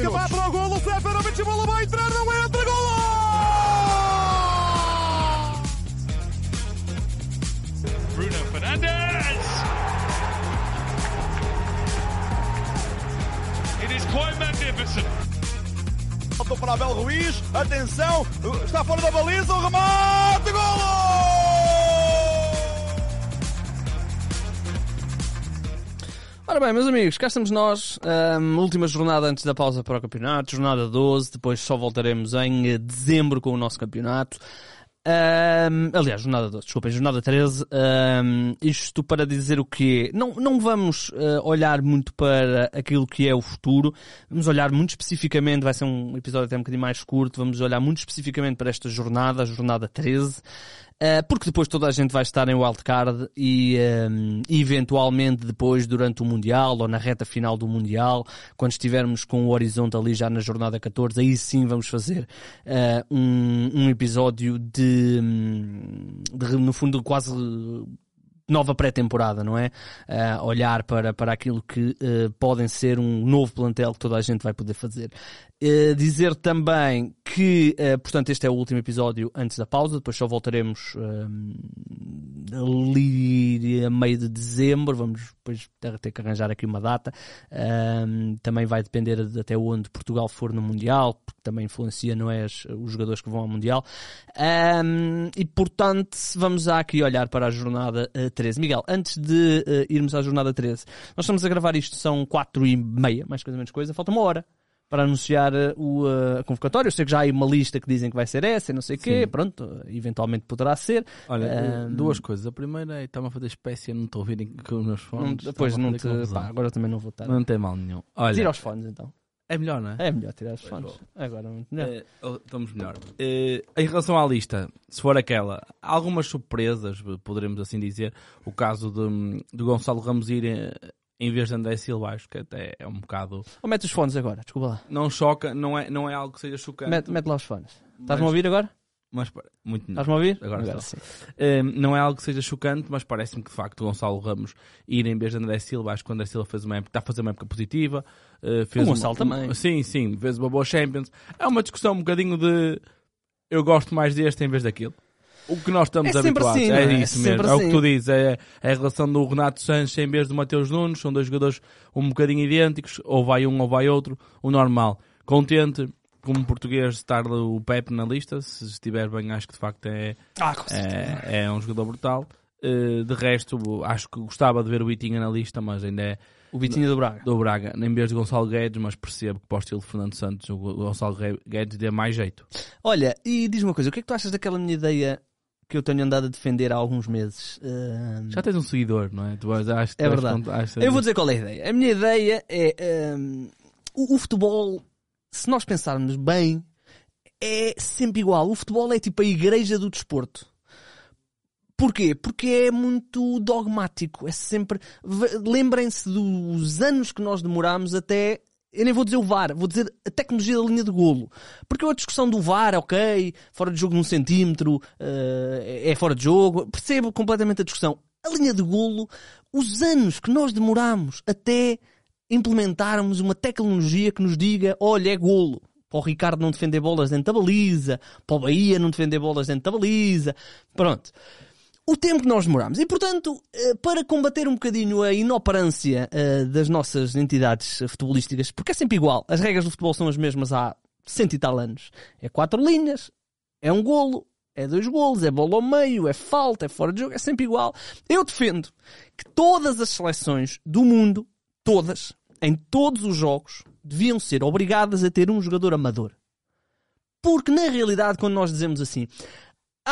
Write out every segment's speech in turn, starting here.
Fica lá para o golo, Seferovic, bola vai entrar, não entra, golo! Bruno Fernandes! It is quite magnificent. Voltou para Abel Ruiz, atenção, está fora da baliza, o remate, golo! Ora bem, meus amigos, cá estamos nós. Ahm, última jornada antes da pausa para o campeonato, jornada 12. Depois só voltaremos em eh, dezembro com o nosso campeonato. Ahm, aliás, jornada 12, desculpem, jornada 13. Ahm, isto para dizer o quê? Não, não vamos eh, olhar muito para aquilo que é o futuro. Vamos olhar muito especificamente, vai ser um episódio até um bocadinho mais curto. Vamos olhar muito especificamente para esta jornada, jornada 13. Uh, porque depois toda a gente vai estar em wildcard e um, eventualmente depois durante o Mundial ou na reta final do Mundial, quando estivermos com o horizonte ali já na jornada 14, aí sim vamos fazer uh, um, um episódio de, de, no fundo, quase nova pré-temporada, não é? Uh, olhar para, para aquilo que uh, podem ser um novo plantel que toda a gente vai poder fazer. Uh, dizer também que, portanto, este é o último episódio antes da pausa, depois só voltaremos ali a meio de dezembro, vamos depois ter que arranjar aqui uma data. também vai depender de até onde Portugal for no Mundial, porque também influencia, não é, os, jogadores que vão ao Mundial. e, portanto, vamos aqui olhar para a jornada 13. Miguel, antes de uh, irmos à jornada 13, nós estamos a gravar isto, são 4 e meia, mais coisa menos coisa, falta uma hora para anunciar o, uh, a convocatória. Eu sei que já há aí uma lista que dizem que vai ser essa e não sei o quê, pronto, eventualmente poderá ser. Olha, um, duas coisas. A primeira é está-me a fazer espécie, não estou a ouvir com os meus fones. Depois não te. Pá, agora também não vou estar. Não tem mal nenhum. Olha, Tira os fones então. É melhor, não é? É melhor tirar os fones. Agora muito melhor. Uh, estamos melhor. Uh, em relação à lista, se for aquela, há algumas surpresas, poderemos assim dizer. O caso de, de Gonçalo Ramos ir em, vez de André Silva, acho que até é um bocado. Ou mete os fones agora, desculpa lá. Não choca, não é, não é algo que seja chocante. Mete, mete lá os fones. Estás-me a ouvir agora? Mas muito Estás-me a ouvir? Agora, Agora sim. Um, não é algo que seja chocante, mas parece-me que de facto Gonçalo Ramos ir em vez de André Silva, acho que o André Silva fez uma época, está a fazer uma época positiva. Uh, fez o Gonçalo uma, também. Sim, sim, fez uma boa Champions. É uma discussão um bocadinho de eu gosto mais deste em vez daquilo. O que nós estamos é habituados. Assim, é, é, isso mesmo. Assim. É o que tu dizes. É, é a relação do Renato Sanches em vez do Mateus Nunes. São dois jogadores um bocadinho idênticos. Ou vai um ou vai outro. O normal. Contente como português estar o Pepe na lista, se estiver bem, acho que de facto é, ah, é, é, um jogador brutal. Uh, de resto, acho que gostava de ver o Vitinha na lista, mas ainda é o Vitinha do Braga. Do Braga, em vez de Gonçalo Guedes, mas percebo que para o estilo de Fernando Santos, o Gonçalo Guedes dê mais jeito. Olha, e diz-me uma coisa, o que é que tu achas daquela minha ideia que eu tenho andado a defender há alguns meses? Uh... Já tens um seguidor, não é? Tu acho é verdade. Eu vou dizer qual é a ideia. A minha ideia é um, o, o futebol se nós pensarmos bem, é sempre igual. O futebol é tipo a igreja do desporto. Porquê? Porque é muito dogmático. É sempre. Lembrem-se dos anos que nós demoramos até. Eu nem vou dizer o VAR, vou dizer a tecnologia da linha de golo. Porque a discussão do VAR, ok, fora de jogo num centímetro, uh, é fora de jogo. Percebo completamente a discussão. A linha de golo, os anos que nós demoramos até implementarmos uma tecnologia que nos diga, olha, é golo. Para o Ricardo não defender bolas dentro da baliza, para o Bahia não defender bolas dentro da baliza. Pronto. O tempo que nós demoramos. E, portanto, eh, para combater um bocadinho a inoperância eh, das nossas entidades futebolísticas, porque é sempre igual, as regras do futebol são as mesmas há cento e tal anos. É quatro linhas, é um golo, é dois golos, é bola ao meio, é falta, é fora de jogo, é sempre igual. Eu defendo que todas as seleções do mundo, todas, em todos os jogos, deviam ser obrigadas a ter um jogador amador. Porque, na realidade, quando nós dizemos assim,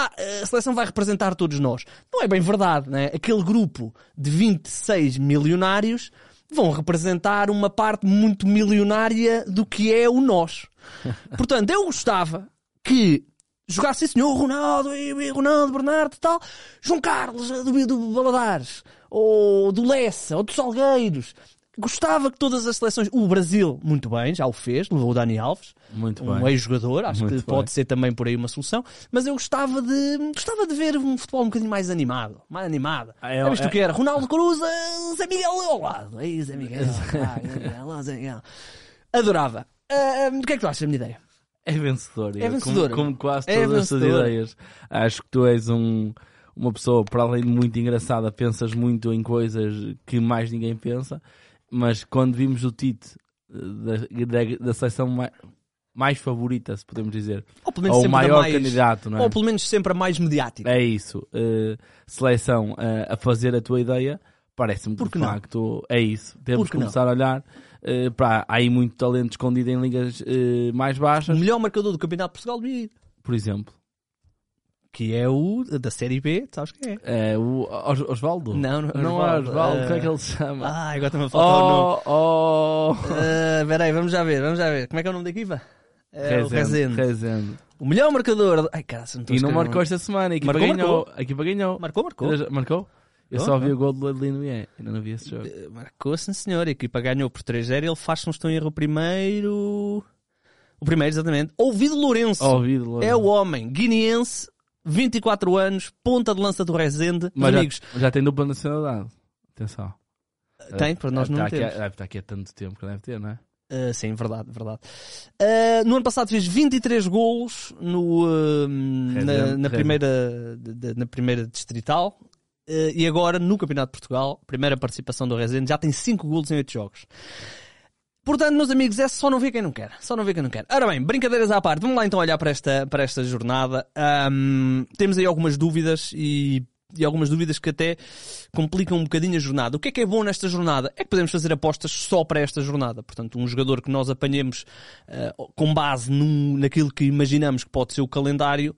ah, a seleção vai representar todos nós. Não é bem verdade, né? Aquele grupo de 26 milionários vão representar uma parte muito milionária do que é o nós. Portanto, eu gostava que jogasse esse senhor Ronaldo e Ronaldo Bernardo e tal, João Carlos eh, do, do Baladares, ou do Lessa, ou dos Salgueiros. Gostava que todas as seleções, o Brasil, muito bem, já o fez, levou o Dani Alves, Muito um ex-jogador, acho Muito que pode bem. ser também por aí uma solução, mas eu gostava de, gostava de ver um futebol um bocadinho mais animado, mais animado. Ah, é- Já viste é- que era? Ronaldo Cruz, eh, Zé Miguel ao lado. Aí, Zé Miguel, ah, Zé Miguel, Zé Miguel. Adorava. Ah, o que é que tu achas da minha ideia? É vencedor. É vencedor. Como, como quase É todas estas vencedor. ideias. Acho que tu és um, uma pessoa, para além de muito engraçada, pensas muito em coisas que mais ninguém pensa. Mas quando vimos o Tite eh, da, da, da seleção mais, mais favorita, se podemos dizer, Ou pelo menos ou o maior mais, candidato, não é? Ou pelo menos sempre a mais mediática. É isso. eh, seleção eh, a fazer a tua ideia, parece-me que de não? facto é isso. Temos que que não? começar a olhar eh, para. Há aí muito talento escondido em ligas mais O baixas, melhor marcador do Campeonato de Portugal devia ir. por exemplo. Que é o da Série B, sabes quem é? É, o Os- Osvaldo? Não, não é não é Osvaldo, Osvaldo. eh, Como é que ele se chama? Ah, agora também falta o nome. oh, oh. Ah, Espera aí, vamos já ver, vamos já ver. Como é que é o nome da equipa? É o Rezende. Rezende. O melhor marcador. Ai, cara, se não E não marcou esta semana. A equipa Marcou, ganhou. marcou. A equipa ganhou. Marcou, marcou. Marcou? Eu Marcou, só vi o gol do Adelino e ainda não vi esse jogo. Eh, Marcou, sim senhor. A equipa ganhou por 3-0. Ele faz, se não estou em erro, o primeiro. O primeiro, exatamente. Ouvido Lourenço. Ouvido logo. É o homem. Guineense, 24 anos, ponta de lança do Rezende. Mas já, Amigos, já tem dupla nacionalidade. Atenção. tem, para nós deve não estar temos. aqui, Deve estar aqui há tanto tempo que deve ter, não é? Uh, sim, verdade, verdade. Uh, no ano passado fez 23 golos no, uh, na, na primeira, de- de- na primeira distrital. E agora, no Campeonato de Portugal, primeira participação do Rezende, já tem 5 golos em 8 jogos. Portanto, meus amigos, é só não ver quem não quer. Só não ver quem não quer. Ora bem, brincadeiras à parte, vamos lá então olhar para esta, para esta jornada. Ahm, temos aí algumas dúvidas e, e algumas dúvidas que até complicam um bocadinho a jornada. O que é que é bom nesta jornada? É que podemos fazer apostas só para esta jornada. Portanto, um jogador que nós apanhemos ah, com base num, naquilo que imaginamos que pode ser o calendário.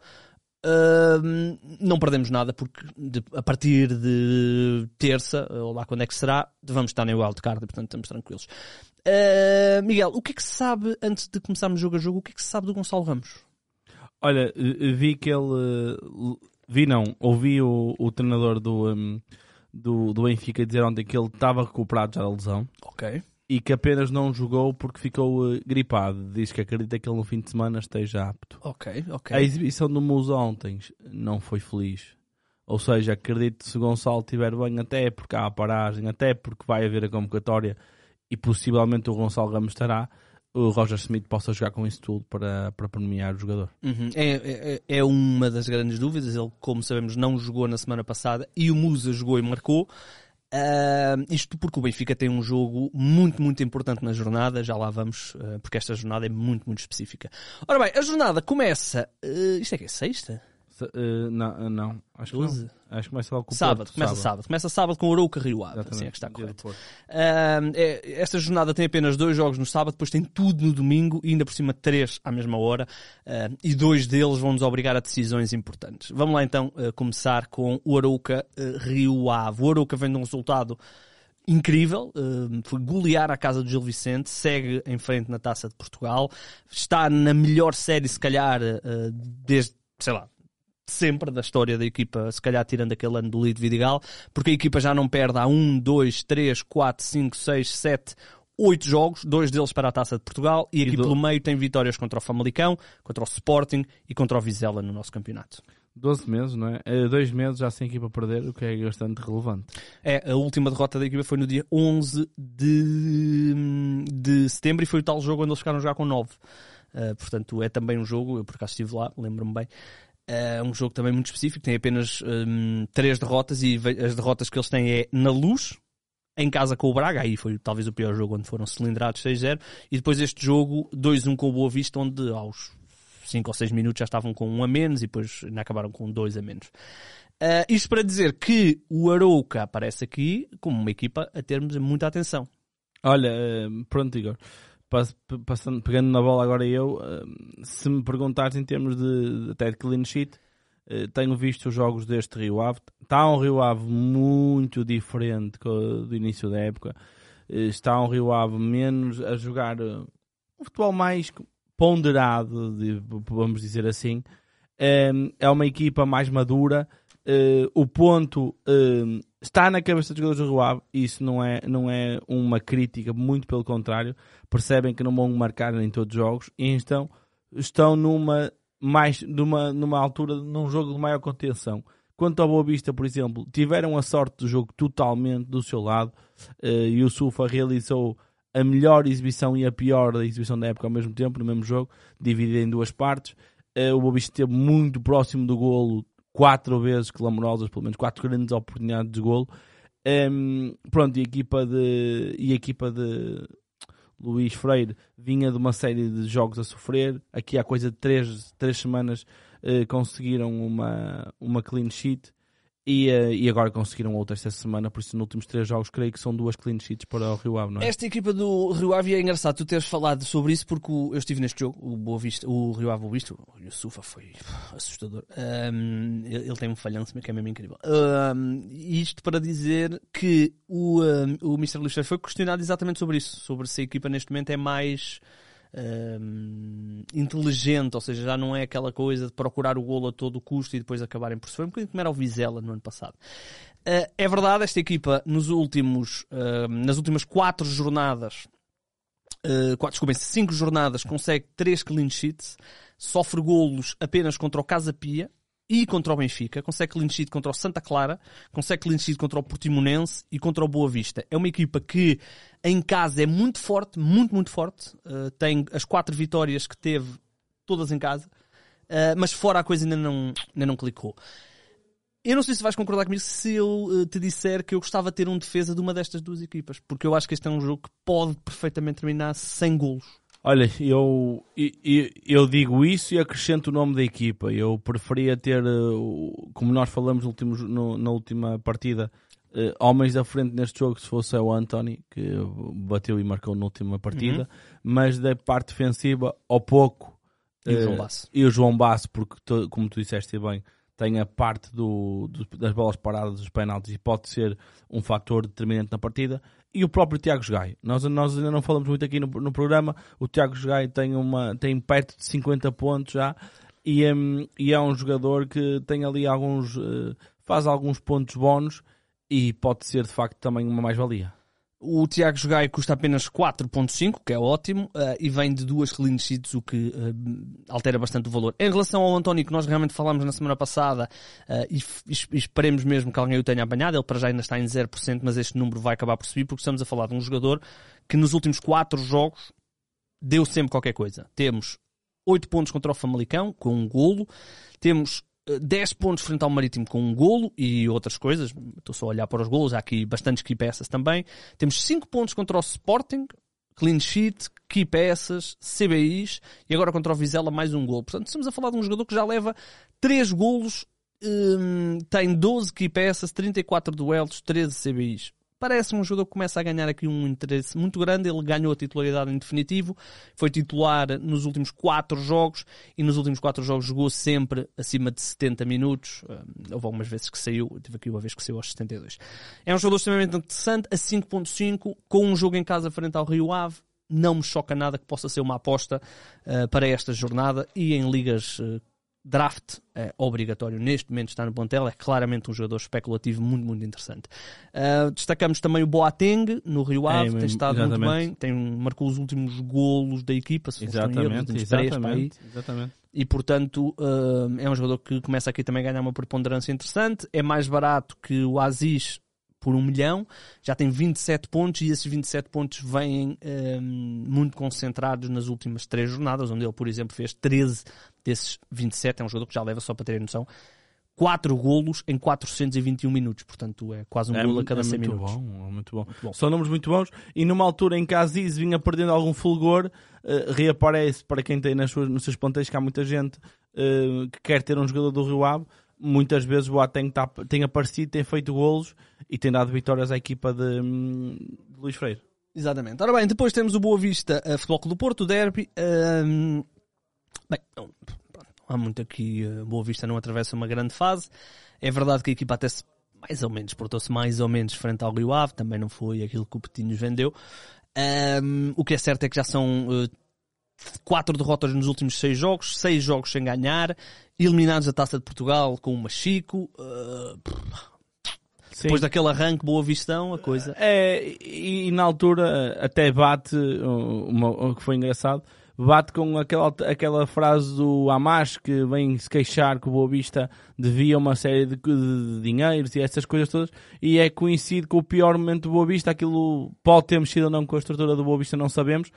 Ahm, não perdemos nada porque de- a partir de terça, ou lá quando é que será, vamos estar no wildcard e portanto estamos tranquilos. Uh, Miguel, o que é que se sabe, antes de começarmos jogo a jogo, o que é que se sabe do Gonçalo Ramos? Olha, eh, vi que ele. eh, Vi não, ouvi o, o treinador do, hum, do, do Benfica dizer ontem que ele estava recuperado já da lesão Ok. E que apenas não jogou porque ficou eh, gripado. Diz que acredita que ele no fim de semana esteja apto. Ok, ok. A exibição do Musa ontem não foi feliz. Ou seja, acredito que se o Gonçalo estiver bem, até porque há a paragem, até porque vai haver a convocatória e possivelmente o Gonçalo Ramos estará, o Roger Smith possa jogar com isso tudo para, para premiar o jogador. Uhum. É, é, é uma das grandes dúvidas. Ele, como sabemos, não jogou na semana passada e o Musa jogou e marcou. Ah, isto porque o Benfica tem um jogo muito, muito importante na jornada. Já lá vamos, ah, porque esta jornada é muito, muito específica. Ora bem, a jornada começa. ah, isto é que é sexta? Se- não, não, acho que Doze? não. Acho que começa logo com o Sábado, Porto, começa sábado. Começa sábado com o Arouca Rio Ave. Assim é que está correto. Ahm, é- esta jornada tem apenas dois jogos no sábado, depois tem tudo no domingo e ainda por cima três à mesma hora ahm, e dois deles vão nos obrigar a decisões importantes. Vamos lá então ah, começar com o Arouca ah, Rio Ave. O Arouca vem de um resultado incrível, foi golear a casa do Gil Vicente, segue em frente na Taça de Portugal, está na melhor série se calhar ah, desde, sei lá, sempre da história da equipa, se calhar tirando aquele ano do Lido Vidigal, porque a equipa já não perde há 1, 2, 3, 4, 5, 6, 7, 8 jogos, dois deles para a Taça de Portugal, e aqui do- pelo meio tem vitórias contra o Famalicão, contra o Sporting e contra o Vizela no nosso campeonato. 12 meses, não é? Eh, Dois meses já sem equipa perder, o que é bastante relevante. É, a última derrota da equipa foi no dia 11 de, de setembro e foi o tal jogo onde eles ficaram a jogar com 9. Uh, portanto, é também um jogo, eu por acaso estive lá, lembro-me bem. É um jogo também muito específico, tem apenas hum, três derrotas e as derrotas que eles têm é na luz, em casa com o Braga, aí foi talvez o pior jogo onde foram cilindrados 6-0, e depois este jogo 2-1 com o Boa Vista, onde aos 5 ou 6 minutos já estavam com um a menos e depois ainda acabaram com dois a menos. Ah, isto para dizer que o Arouca aparece aqui como uma equipa a termos muita atenção. Olha, eh, pronto, Igor. Passando, pegando na bola agora eu, eh, se me perguntares em termos de, até de clean sheet, Eh, tenho visto os jogos deste Rio Ave. Está um Rio Ave muito diferente do início da época. Eh, Está um Rio Ave menos a jogar um futebol mais ponderado, de- vamos dizer assim. É uma equipa mais madura. O ponto está na cabeça dos jogadores do Rio Ave. Isso não é, não é uma crítica, muito pelo contrário. Percebem que não vão marcar em todos os jogos e então estão numa mais numa, numa altura num jogo de maior contenção. Quanto ao Boa Vista, por exemplo, tiveram a sorte do jogo totalmente do seu lado eh, e o Sufa realizou a melhor exibição e a pior da exibição da época ao mesmo tempo, no mesmo jogo, dividido em duas partes. Eh, o Boa Vista esteve muito próximo do golo, quatro vezes clamorosas, pelo menos quatro grandes oportunidades de golo. Em, pronto, e a equipa de, e a equipa de Luís Freire vinha de uma série de jogos a sofrer. Aqui há coisa de três, três semanas eh, conseguiram uma, uma clean sheet e, eh, e agora conseguiram outra esta semana. Por isso, nos últimos três jogos, creio que são duas clean sheets para o Rio Ave, não é? Esta equipa do Rio Ave é engraçado tu teres falado sobre isso porque eu estive neste jogo, o Boa Vista, o Rio Ave Boa Vista, o Yusufa foi assustador. Ahm, ele, tem um falhanço que é mesmo incrível. E isto para dizer que o, ahm, o Mr. Luxer foi questionado exatamente sobre isso, sobre se a equipa neste momento é mais inteligente, ou seja, já não é aquela coisa de procurar o golo a todo custo e depois acabarem por sofrer, um bocadinho como era o Vizela no ano passado. Uh, é verdade, esta equipa nos últimos, uh, nas últimas quatro jornadas, uh, quatro, desculpem, cinco jornadas, consegue três clean sheets, sofre golos apenas contra o Casa Pia e contra o Benfica, consegue clean sheet contra o Santa Clara, consegue clean sheet contra o Portimonense e contra o Boa Vista. É uma equipa que em casa é muito forte, muito, muito forte. Uh, tem as quatro vitórias que teve, todas em casa, uh, mas fora a coisa ainda não, ainda não clicou. Eu não sei se vais concordar comigo se eu eh, te disser que eu gostava de ter um defesa de uma destas duas equipas, porque eu acho que este é um jogo que pode perfeitamente terminar sem golos. Olha, eu, eu, eu digo isso e acrescento o nome da equipa. Eu preferia ter, como nós falamos no último- no- na última partida, eh, homens da frente neste jogo, se fosse o Anthony, que bateu e marcou na última partida, mas da parte defensiva, ao pouco. E o eh, João Basso. E o João Basso, porque, tu- como tu disseste bem, tem a parte do, do- das bolas paradas, dos penaltis, e pode ser um fator determinante na partida. E o próprio Tiago Gaio. Nós, nós ainda não falamos muito aqui no, no programa. O Tiago Gaio tem, uma, tem perto de 50 pontos já. E, hum, e é um jogador que tem ali alguns. eh, faz alguns pontos bónus e pode ser de facto também uma mais-valia. O Tiago Jogai custa apenas 4.5, que é ótimo, eh, e vem de duas clean sheets, o que eh, altera bastante o valor. Em relação ao António, que nós realmente falámos na semana passada, eh, e, e es- esperemos mesmo que alguém o tenha apanhado, ele para já ainda está em 0%, mas este número vai acabar por subir, porque estamos a falar de um jogador que nos últimos quatro jogos deu sempre qualquer coisa. Temos 8 pontos contra o Famalicão, com um golo. Temos 10 pontos frente ao Marítimo com um golo e outras coisas. Estou só a olhar para os golos, há aqui bastantes key peças também. Temos 5 pontos contra o Sporting, clean sheet, key peças, CBIs e agora contra o Vizela mais um golo. Portanto, estamos a falar de um jogador que já leva 3 golos, hum, tem 12 key peças, 34 duelos, 13 CBIs. Parece um jogador que começa a ganhar aqui um interesse muito grande. Ele ganhou a titularidade em definitivo, foi titular nos últimos 4 jogos e nos últimos 4 jogos jogou sempre acima de 70 minutos. Hum, Houve algumas vezes que saiu, tive aqui uma vez que saiu aos 72. É um jogador extremamente interessante, a 5.5, com um jogo em casa frente ao Rio Ave. Não me choca nada que possa ser uma aposta uh, para esta jornada e em ligas uh, draft é obrigatório neste momento estar no plantel, é claramente um jogador especulativo muito, muito interessante. Uh, destacamos também o Boateng no Rio Ave, É, tem estado muito exatamente. bem, tem, marcou os últimos golos da equipa, se não em erro, Exatamente, três para aí exatamente, exatamente. e portanto uh, é um jogador que começa aqui também a ganhar uma preponderância interessante. É mais barato que o Aziz por um milhão, já tem 27 pontos e esses 27 pontos vêm um, muito concentrados nas últimas três jornadas, onde ele, por exemplo, fez 13 desses 27. É um jogador que já leva, só para terem noção, 4 golos em 421 minutos, portanto é quase um É, golo a cada é 100 muito minutos. bom, é muito bom. bom. São números muito bons. E numa altura em que a Aziz vinha perdendo algum fulgor, eh, reaparece para quem tem nas suas, nos seus plantéis que há muita gente eh, que quer ter um jogador do Rio Ave. Muitas vezes o Boateng tá, tem aparecido, tem feito golos e tem dado vitórias à equipa de, hum, de Luís Freire. Exatamente. Ora bem, depois temos o Boa Vista a Futebol Clube do Porto, o Derby. hum, bem, não, Há muito aqui, uh, Boa Vista não atravessa uma grande fase. É verdade que a equipa até se, mais ou menos, portou-se mais ou menos frente ao Rio Ave, também não foi aquilo que o Petinhos vendeu. Um, o que é certo é que já são uh, quatro derrotas nos últimos seis jogos, seis jogos sem ganhar, eliminados da Taça de Portugal com o Machico. Uh, depois daquele arranque boa vistão, a coisa. É, e, e na altura até bate, o que foi engraçado, bate com aquela, aquela frase do Hamas que vem se queixar que o Boa Vista devia uma série de, de dinheiros e essas coisas todas, e é coincide com o pior momento do Boa Vista, aquilo pode ter mexido ou não com a estrutura do Boa Vista, não sabemos.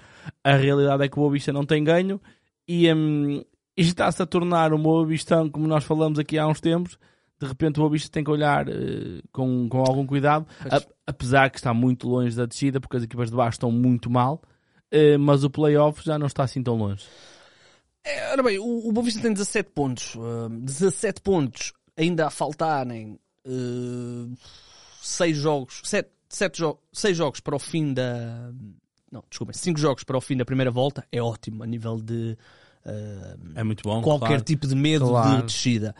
A realidade é que o Boa Vista não tem ganho e, hum, e está-se a tornar um Boa Vistão, como nós falamos aqui há uns tempos, de repente o Boa Vista tem que olhar uh, com, com algum cuidado, a, apesar que está muito longe da descida, porque as equipas de baixo estão muito mal, uh, mas o playoff já não está assim tão longe. É, ora bem, o, o Boa Vista tem 17 pontos. Uh, 17 pontos ainda a faltarem uh, 6 jogos, 7, 7 jo 6 jogos para o fim da. Não, desculpem, 5 jogos para o fim da primeira volta. É ótimo a nível de. É muito bom. Qualquer claro. tipo de medo Claro. de descida.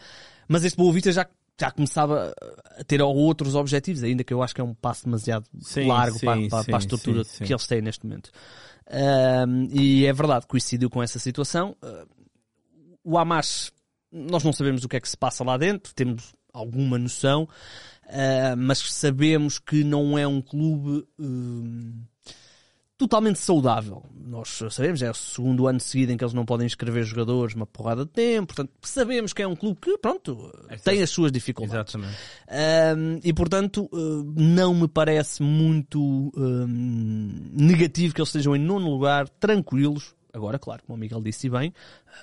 Mas este Boa Vista já, já começava a ter outros objetivos, ainda que eu acho que é um passo demasiado Sim, largo sim, para, para- sim, para a estrutura que eles têm neste momento. Um, e é verdade, coincidiu com essa situação. Uh, o Hamas, nós não sabemos o que é que se passa lá dentro, temos alguma noção, uh, mas sabemos que não é um clube um, totalmente saudável. Nós sabemos, é o segundo ano seguido em que eles não podem inscrever jogadores uma porrada de tempo, portanto sabemos que é um clube que, pronto, tem as suas dificuldades. Exatamente. Um, e portanto, uh, não me parece muito um, negativo que eles estejam em nono lugar, tranquilos. Agora, claro, como o Miguel disse bem,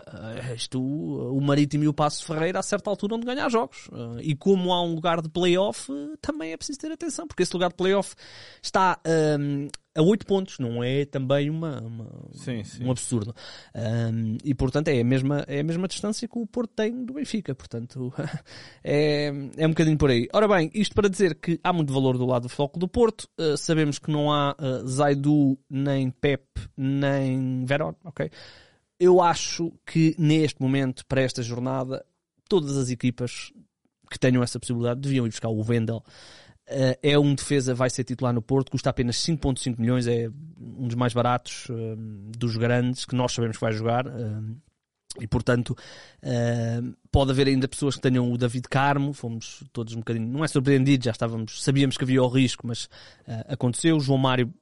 uh, isto, uh, o Marítimo e o Passo Ferreira a certa altura vão de ganhar jogos. Uh, e como há um lugar de playoff, também é preciso ter atenção, porque esse lugar de playoff está um, a 8 pontos, não é também uma, uma- Sim, sim. um absurdo. Um, e portanto é a, mesma, é a mesma distância que o Porto tem do Benfica. Portanto é, é um bocadinho por aí. Ora bem, isto para dizer que há muito valor do lado do Floco do Porto. Uh, sabemos que não há uh, Zaidu, nem Pep, nem Verón. ok? Eu acho que neste momento, para esta jornada, todas as equipas que tenham essa possibilidade deviam ir buscar o Vendel. Uh, é um defesa, vai ser titular no Porto, custa apenas 5.5 milhões, é um dos mais baratos um, dos grandes, que nós sabemos que vai jogar. um, e portanto, um, pode haver ainda pessoas que tenham o David Carmo, fomos todos um bocadinho, não é surpreendido, já estávamos, sabíamos que havia o risco, mas uh, aconteceu. João Mário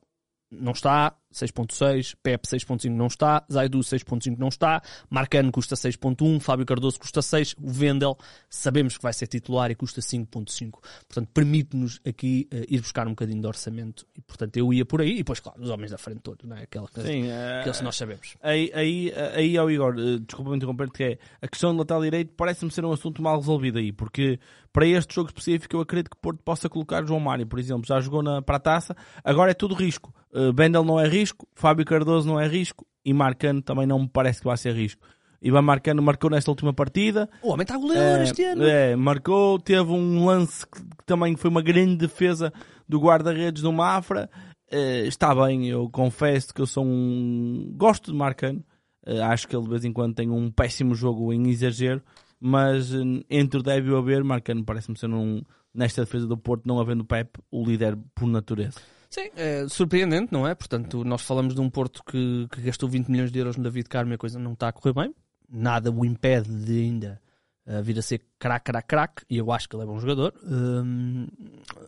não está, 6.6, Pep 6.5 não está, Zaidu 6.5 não está, Marcano custa 6.1, Fábio Cardoso custa 6, o Vendel sabemos que vai ser titular e custa 5.5. Portanto, permite-nos aqui eh, ir buscar um bocadinho de orçamento e portanto eu ia por aí e depois, claro, os homens da frente todos, não é? Aquela coisa, Sim, eh, aqueles que nós sabemos. Aí, aí, aí ao Igor, eh, desculpa-me interromper, que é a questão do lateral direito parece-me ser um assunto mal resolvido aí, porque para este jogo específico eu acredito que Porto possa colocar João Mário, por exemplo, já jogou na, para a taça, agora é tudo risco. Uh, Bendel não é risco, Fábio Cardoso não é risco e Marcano também não me parece que vai ser risco. Ivan Marcano marcou nesta última partida, O homem está goleador este ano. é, marcou, teve um lance que, também foi uma grande defesa do guarda-redes do Mafra. Eh, está bem, eu confesso que eu sou um. Gosto de Marcano. Eh, acho que ele de vez em quando tem um péssimo jogo em exagero, mas eh, entre o deve e o haver, Marcano parece-me ser um. Nesta defesa do Porto, não havendo Pep, o líder por natureza. Sim, é surpreendente, não é? Portanto, nós falamos de um Porto que, que gastou 20 milhões de euros no David Carmo e a coisa não está a correr bem. Nada o impede de ainda uh, vir a ser craque, craque, craque. E eu acho que ele é bom jogador. Hum,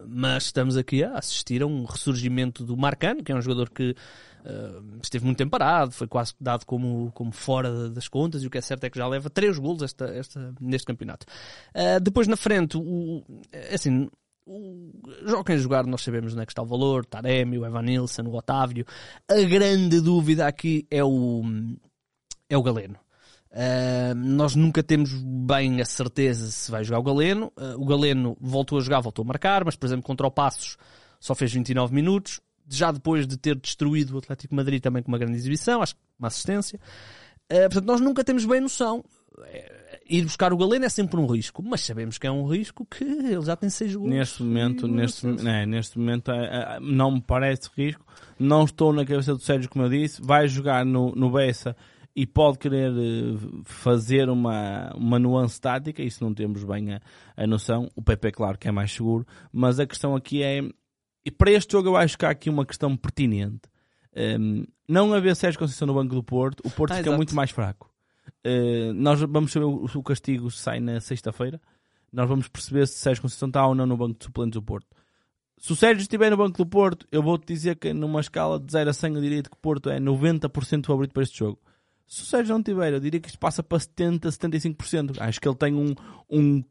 mas estamos aqui a assistir a um ressurgimento do Marcano, que é um jogador que uh, esteve muito tempo parado, foi quase dado como, como fora das contas. E o que é certo é que já leva 3 golos esta, esta, neste campeonato. Uh, depois na frente, o, assim, o, joga quem jogar, nós sabemos onde é que está o valor, Taremi, o Evan Nilsson, o Otávio. A grande dúvida aqui é o, é o Galeno. Uh, nós nunca temos bem a certeza se vai jogar o Galeno. Uh, o Galeno voltou a jogar, voltou a marcar, mas por exemplo contra o Passos só fez 29 minutos. Já depois de ter destruído o Atlético Madrid também com uma grande exibição, acho que uma assistência. Uh, portanto, nós nunca temos bem noção. Ir buscar o Galeno é sempre um risco, mas sabemos que é um risco que ele já tem 6 gols. Neste momento, neste, né, neste momento eh, eh, não me parece risco. Não estou na cabeça do Sérgio, como eu disse. Vai jogar no, no Bessa e pode querer eh, fazer uma, uma nuance tática, isso não temos bem a, a noção. O PP, claro, que é mais seguro, mas a questão aqui é. E para este jogo, eu acho que há aqui uma questão pertinente. Um, não haver Sérgio Conceição no Banco do Porto, o Porto Ah, fica exato. muito mais fraco. Uh, nós vamos saber o, o castigo sai na sexta-feira. Nós vamos perceber se Sérgio Conceição está ou não no banco de suplentes do Porto. Se o Sérgio estiver no banco do Porto, eu vou-te dizer que numa escala de 0 a 100 eu diria que o Porto é 90% favorito para este jogo. Se o Sérgio não tiver, eu diria que isto passa para 70, 75%. Acho que ele tem um, um,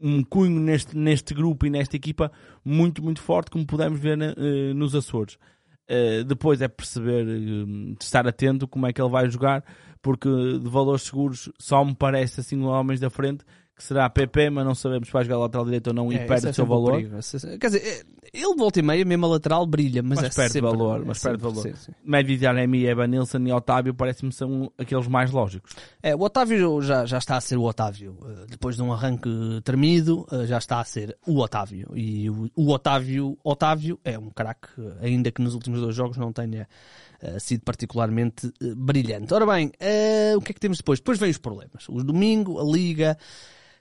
um cunho neste, neste grupo e nesta equipa muito, muito forte, como pudemos ver eh, nos Açores. Eh, depois é perceber, eh, estar atento como é que ele vai jogar, porque de valores seguros só me parece assim homens da frente que será a PP, mas não sabemos se vai jogar lateral direito ou não e É, perde esse é o seu valor. perigo. Esse- Quer dizer, é- ele volta e meia, mesmo a lateral, brilha, mas, Mas é perde sempre- valor, é mas perde sempre- valor. sim, sim. Evanilson e Otávio parece-me são aqueles mais lógicos. É, o Otávio já, já está a ser o Otávio. Uh, Depois de um arranque tremido, uh, já está a ser o Otávio. E o, o Otávio, Otávio é um craque, uh, ainda que nos últimos dois jogos não tenha uh, sido particularmente uh, brilhante. Ora bem, uh, o que é que temos depois? Depois vem os problemas. O domingo, a Liga.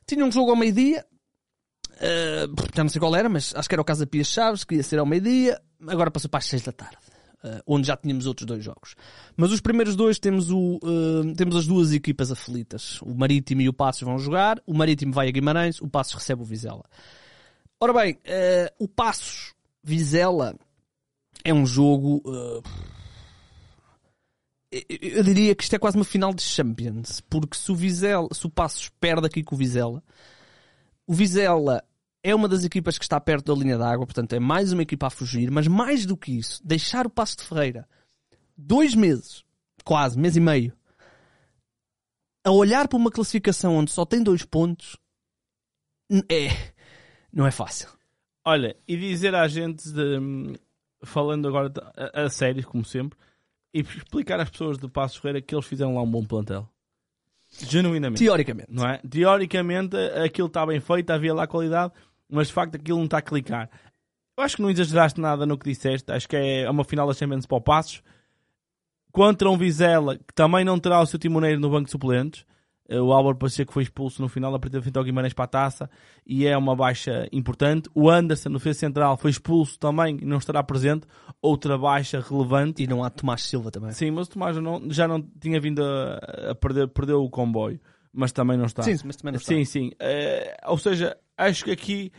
Tinha um jogo ao meio-dia. Uh, já não sei qual era, mas acho que era o Casa Pia Chaves, que ia ser ao meio-dia. Agora passou para as seis da tarde. uh, onde já tínhamos outros dois jogos. Mas os primeiros dois temos, o, uh, temos as duas equipas aflitas. O Marítimo e o Passos vão jogar. O Marítimo vai a Guimarães, o Passos recebe o Vizela. Ora bem, o Passos Vizela é um jogo. eu diria que isto é quase uma final de Champions, porque se o Vizela, se o Passos perde aqui com o Vizela, o Vizela é uma das equipas que está perto da linha d'água, portanto é mais uma equipa a fugir, mas mais do que isso, deixar o Passo de Ferreira dois meses, quase, mês e meio, a olhar para uma classificação onde só tem dois pontos, é, não é fácil. Olha, e dizer à gente, de, falando agora a, a sério, como sempre, e explicar às pessoas de Passos Ferreira que eles fizeram lá um bom plantel. Genuinamente. Teoricamente. não é? Teoricamente aquilo está bem feito, havia lá qualidade, mas de facto aquilo não está a clicar. Eu acho que não exageraste nada no que disseste, acho que é uma final da Champions para o Passos. Contra um Vizela, que também não terá o seu timoneiro no banco de suplentes. Eh, O Álvaro Pacheco foi expulso no final da partida frente ao Guimarães para a taça e é uma baixa importante. O Anderson, no defesa central, foi expulso também e não estará presente. Outra baixa relevante. E não há Tomás Silva também. Sim, mas o Tomás já não, já não tinha vindo a, a perder, perdeu o comboio, mas também não está. Sim, mas também não está. Sim, sim. Eh, ou seja, acho que aqui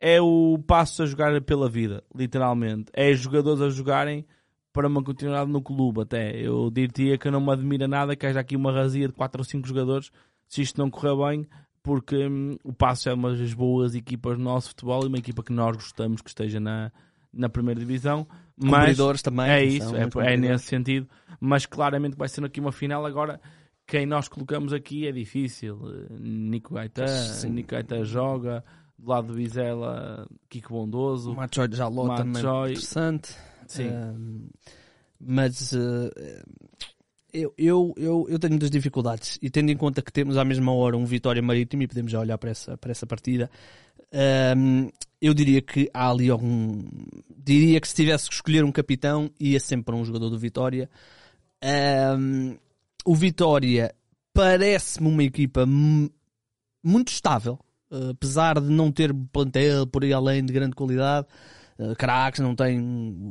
é o passo a jogar pela vida, literalmente. É jogadores a jogarem para uma continuidade no clube até. Eu diria que não me admira nada que haja aqui uma razia de 4 ou 5 jogadores se isto não correr bem, porque hum, o Passo é uma das boas equipas do nosso futebol e uma equipa que nós gostamos que esteja na, na primeira divisão. Mas também. é isso, é, é nesse sentido. Mas claramente vai ser aqui uma final. Agora, quem nós colocamos aqui é difícil. Eh, Nico Gaeta, Sim. Nico Gaeta joga. Do lado do Vizela, Kiko Bondoso. O Matjoy de Jaló Matt também interessante. Sim. Ahm, mas eh, eu, eu, eu, eu tenho muitas dificuldades e tendo em conta que temos à mesma hora um Vitória Marítimo e podemos já olhar para essa, para essa partida, ahm, eu diria que há ali algum. Diria que se tivesse que escolher um capitão, ia sempre para um jogador do Vitória. Ahm, o Vitória parece-me uma equipa mu- muito estável, eh, apesar de não ter plantel por aí além de grande qualidade. Uh, craques, não tem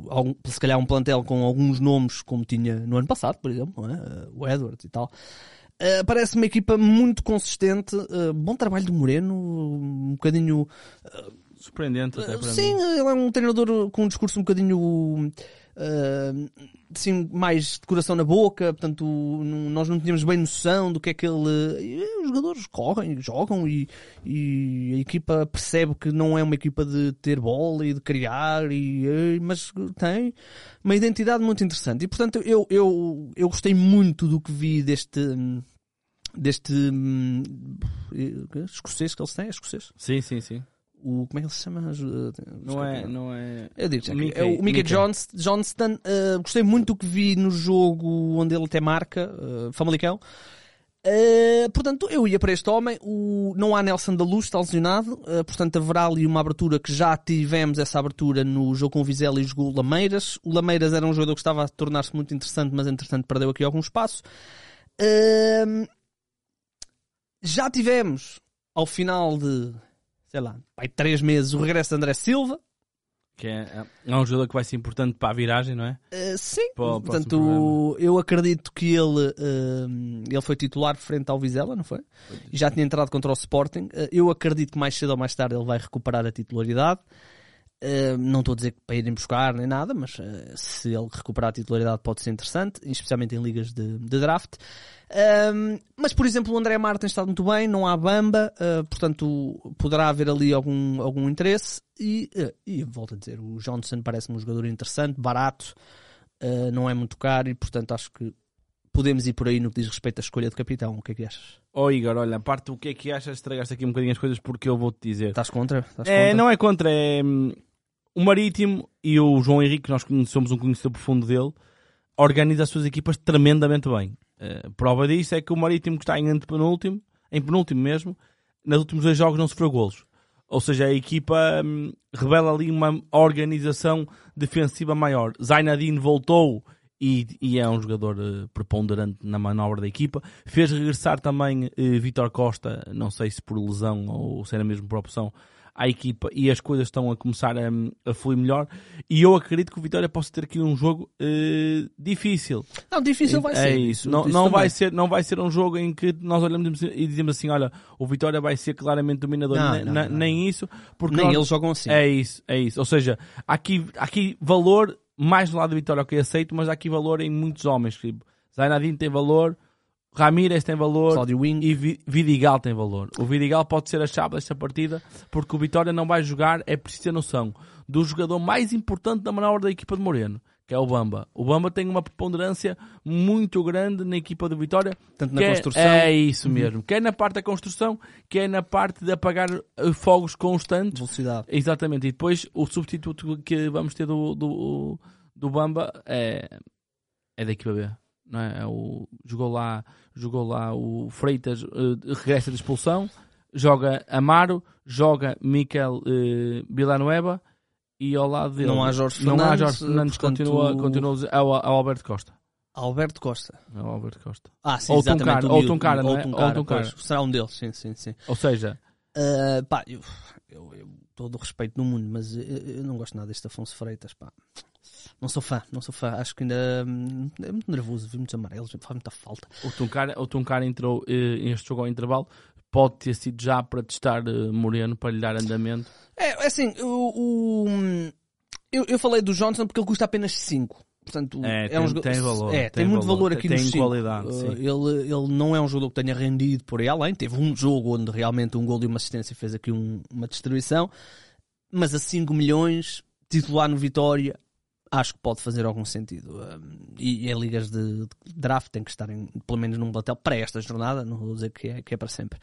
algum- se calhar um plantel com alguns nomes como tinha no ano passado, por exemplo, é? Uh, o Edwards e tal. Uh, parece uma equipa muito consistente, bom trabalho do Moreno, um bocadinho Surpreendente até para Sim, mim. ele é um treinador com um discurso um bocadinho uh, assim, mais de coração na boca, portanto nós não tínhamos bem noção do que é que ele. os jogadores correm, jogam e, e a equipa percebe que não é uma equipa de ter bola e de criar, e, mas tem uma identidade muito interessante. E portanto eu, eu, eu gostei muito do que vi deste. Deste hum, eh, escocês que eles têm, é escocês? Sim, sim, sim. O, como é que ele se chama? Ajuda- Não é, não é. eu digo Mickey, é o Mickey, Mickey. Johns- Johnston. uh, gostei muito do que vi no jogo onde ele até marca, uh, Famalicão. Uh, portanto, eu ia para este homem. O, não há Nelson da Luz, está lesionado. uh, portanto, haverá ali uma abertura que já tivemos essa abertura no jogo com o Vizela e jogou o Lameiras. O Lameiras era um jogador que estava a tornar-se muito interessante, mas entretanto perdeu aqui algum espaço. Ahm, já tivemos, ao final de, sei lá, pai, três meses, o regresso de André Silva. Que é, é um jogador que vai ser importante para a viragem, não é? Uh, sim, Para portanto, próximo eu acredito que ele, ahm, ele foi titular frente ao Vizela, não foi? E já tinha entrado contra o Sporting. Uh, eu acredito que mais cedo ou mais tarde ele vai recuperar a titularidade. Uh, não estou a dizer que para irem buscar nem nada, mas uh, se ele recuperar a titularidade pode ser interessante, especialmente em ligas de, de draft. Um, mas, por exemplo, o André Martins está muito bem, não há bamba, uh, portanto poderá haver ali algum, algum interesse. E, uh, e volto a dizer, o Johnson parece-me um jogador interessante, barato, uh, não é muito caro e, portanto, acho que podemos ir por aí no que diz respeito à escolha de capitão. O que é que achas? Oh Igor, olha, a parte do que é que achas, estragaste aqui um bocadinho as coisas porque eu vou-te dizer. Estás contra? Estás É, contra? não é contra, é hum, o Marítimo e o João Henrique, nós somos um conhecedor profundo dele, organiza as suas equipas tremendamente bem. Eh, prova disso é que o Marítimo que está em antepenúltimo, em penúltimo mesmo, nos últimos dois jogos não sofreu golos. Ou seja, a equipa hum, revela ali uma organização defensiva maior. Zainadine voltou e, e é um jogador eh, preponderante na manobra da equipa. Fez regressar também eh, Vitor Costa, não sei se por lesão ou se era mesmo por opção, à equipa e as coisas estão a começar a, a fluir melhor. E eu acredito que o Vitória possa ter aqui um jogo eh, difícil. Não, difícil vai é ser. isso. Não, Isso não, também. vai ser, não vai ser um jogo em que nós olhamos e dizemos assim: olha, o Vitória vai ser claramente dominador. Não, não. Nem isso, porque Nem nós- eles jogam assim. é isso, é isso. Ou seja, há aqui, há aqui valor, mais do lado da Vitória, que eu aceito, mas há aqui valor em muitos homens. Tipo, Zainadine tem valor, Ramírez tem valor Wing. e Vi- Vidigal tem valor. O Vidigal pode ser a chave desta partida, porque o Vitória não vai jogar, é preciso ter noção, do jogador mais importante da manobra da equipa de Moreno, que é o Bamba. O Bamba tem uma preponderância muito grande na equipa do Vitória. Tanto na é- construção. É isso mesmo. Quer na parte da construção, quer na parte de apagar eh, fogos constantes. Velocidade. Exatamente, e depois o substituto que vamos ter do, do, do Bamba é, é da equipa B. Não é? É o, jogou, lá, jogou lá o Freitas, eh, regressa de expulsão, joga Amaro, joga Miquel eh, Villanueva e ao lado dele Não há Jorge não há Fernandes, Jorge Fernandes, portanto- continua, continua ao, ao Alberto Costa. Alberto Costa. É o Alberto Costa. Ah, sim, Ou exatamente. Ou não é? Ou Tuncara, Tuncara. pois. Será um deles, sim, sim, sim. Ou seja, Ah, pá, eu, eu, eu todo o respeito do mundo, mas eu, eu não gosto nada deste Afonso Freitas, pá. Não sou fã, não sou fã. Acho que ainda hum, é muito nervoso, vi muitos amarelos, faz muita falta. o Tuncara, o Tuncara entrou eh, este jogo ao intervalo. Pode ter sido já para testar eh, Moreno, para lhe dar andamento. É, é assim, o, o- eu, eu falei do Johnson porque ele custa apenas 5. Portanto, É, é, tem- um jogador, tem valor, É, tem tem, muito valor, valor aqui tem no cinco. qualidade, Uh, ele, ele não é um jogador que tenha rendido por aí além. Teve um jogo onde realmente um gol e uma assistência fez aqui um- uma distribuição. Mas a 5 milhões, titular no Vitória, acho que pode fazer algum sentido. Um, e, e em ligas de, draft tem que estar em, pelo menos num plantel para esta jornada, não vou dizer que é, que é para sempre.